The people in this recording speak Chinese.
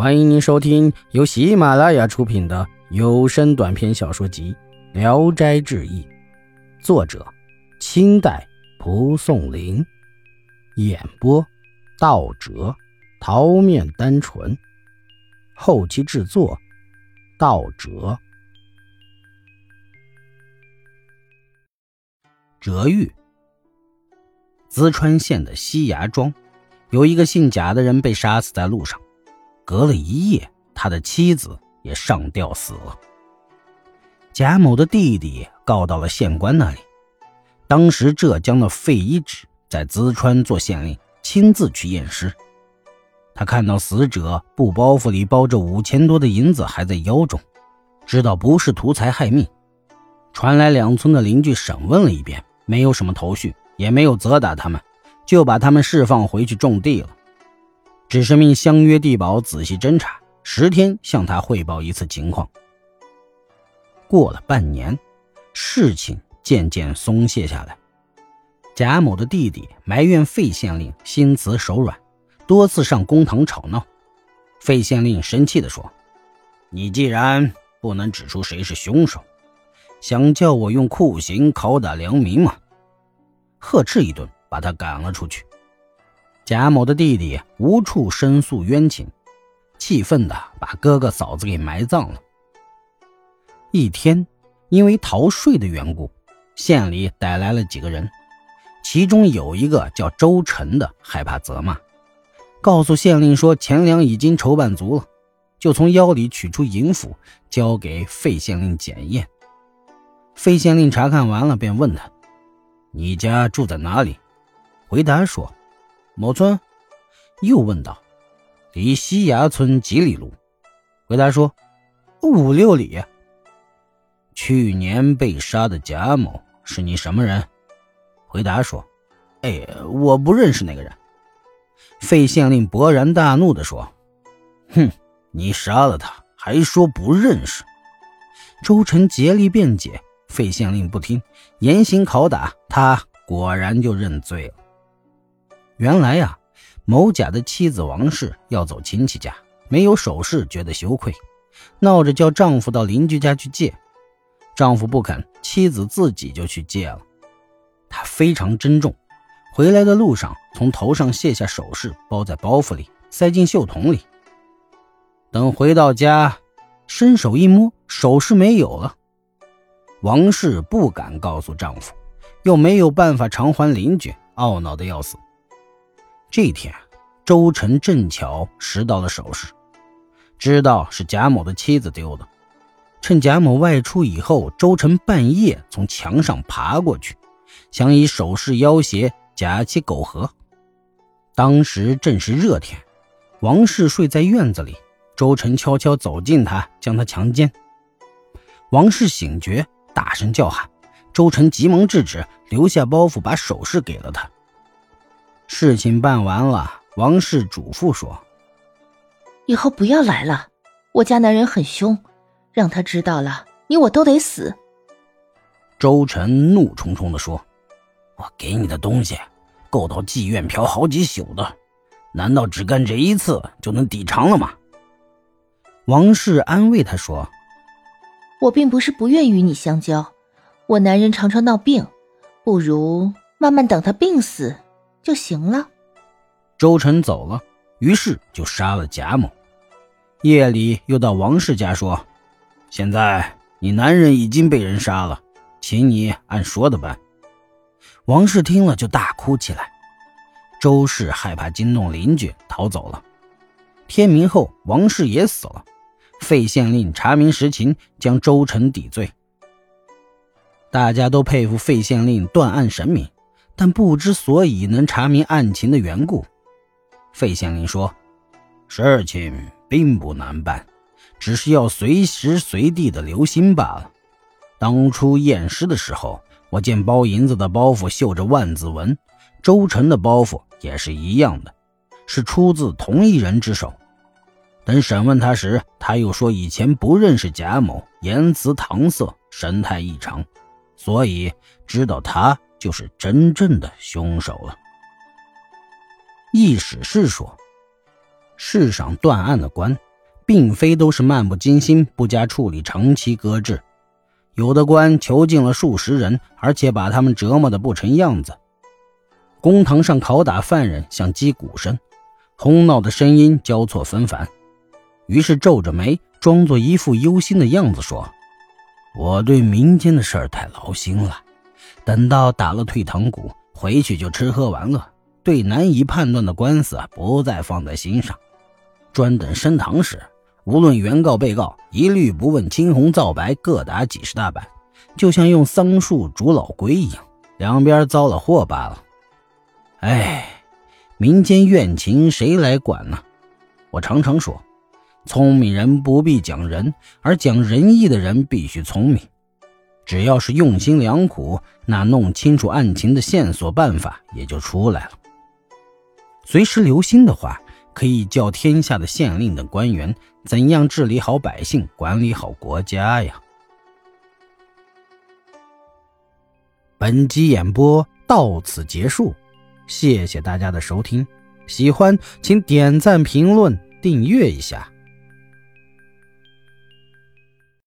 欢迎您收听由喜马拉雅出品的有声短篇小说集《聊斋志异》，作者：清代蒲松龄，演播：道哲、桃面单纯，后期制作：道哲。哲玉，淄川县的西崖庄，有一个姓贾的人被杀死在路上。隔了一夜，他的妻子也上吊死了。贾某的弟弟告到了县官那里。当时浙江的费一指在淄川做县令，亲自去验尸。他看到死者布包袱里包着五千多的银子还在腰中，知道不是图财害命。传来两村的邻居审问了一遍，没有什么头绪，也没有责打他们，就把他们释放回去种地了。只是命相约地保仔细侦查，十天向他汇报一次情况。过了半年，事情渐渐松懈下来。贾某的弟弟埋怨费县令心慈手软，多次上公堂吵闹。费县令生气地说：“你既然不能指出谁是凶手，想叫我用酷刑拷打良民吗？”呵斥一顿，把他赶了出去。贾某的弟弟无处申诉冤情，气愤的把哥哥嫂子给埋葬了。一天，因为逃税的缘故，县里逮来了几个人，其中有一个叫周晨的，害怕责骂，告诉县令说钱粮已经筹办足了，就从腰里取出银符，交给费县令检验。费县令查看完了，便问他：“你家住在哪里？”回答说。某村，又问道：“离西崖村几里路？”回答说：“五六里。”去年被杀的贾某是你什么人？回答说：“哎，我不认识那个人。”费县令勃然大怒地说：“哼，你杀了他，还说不认识？”周成竭力辩解，费县令不听，严刑拷打他，果然就认罪了。原来呀，某甲的妻子王氏要走亲戚家，没有首饰，觉得羞愧，闹着叫丈夫到邻居家去借。丈夫不肯，妻子自己就去借了。她非常珍重，回来的路上从头上卸下首饰，包在包袱里，塞进袖筒里。等回到家，伸手一摸，首饰没有了。王氏不敢告诉丈夫，又没有办法偿还邻居，懊恼的要死。这天，周晨正巧拾到了首饰，知道是贾某的妻子丢的。趁贾某外出以后，周晨半夜从墙上爬过去，想以首饰要挟贾妻苟合。当时正是热天，王氏睡在院子里，周晨悄悄走近他，将他强奸。王氏醒觉，大声叫喊，周晨急忙制止，留下包袱，把首饰给了他。事情办完了，王氏嘱咐说：“以后不要来了，我家男人很凶，让他知道了，你我都得死。”周晨怒冲冲地说：“我给你的东西，够到妓院嫖好几宿的，难道只干这一次就能抵偿了吗？”王氏安慰他说：“我并不是不愿与你相交，我男人常常闹病，不如慢慢等他病死。”就行了。周晨走了，于是就杀了贾某。夜里又到王氏家说：“现在你男人已经被人杀了，请你按说的办。”王氏听了就大哭起来。周氏害怕惊动邻居，逃走了。天明后，王氏也死了。费县令查明实情，将周晨抵罪。大家都佩服费县令断案神明。但不知所以能查明案情的缘故，费县令说：“事情并不难办，只是要随时随地的留心罢了。当初验尸的时候，我见包银子的包袱绣着万字文，周成的包袱也是一样的，是出自同一人之手。等审问他时，他又说以前不认识贾某，言辞搪塞，神态异常，所以知道他。”就是真正的凶手了。易史是说，世上断案的官并非都是漫不经心、不加处理、长期搁置。有的官囚禁了数十人，而且把他们折磨得不成样子。公堂上拷打犯人像击鼓声，哄闹的声音交错纷繁。于是皱着眉，装作一副忧心的样子说：“我对民间的事儿太劳心了，等到打了退堂鼓，回去就吃喝玩乐，对难以判断的官司不再放在心上。专等升堂时，无论原告被告，一律不问青红皂白，各打几十大板，就像用桑树煮老龟一样，两边遭了祸罢了。哎，民间怨情谁来管呢？我常常说。”聪明人不必讲仁，而讲仁义的人必须聪明。只要是用心良苦，那弄清楚案情的线索办法也就出来了。随时留心的话，可以教天下的县令等官员怎样治理好百姓，管理好国家呀。本集演播到此结束，谢谢大家的收听。喜欢请点赞、评论、订阅一下。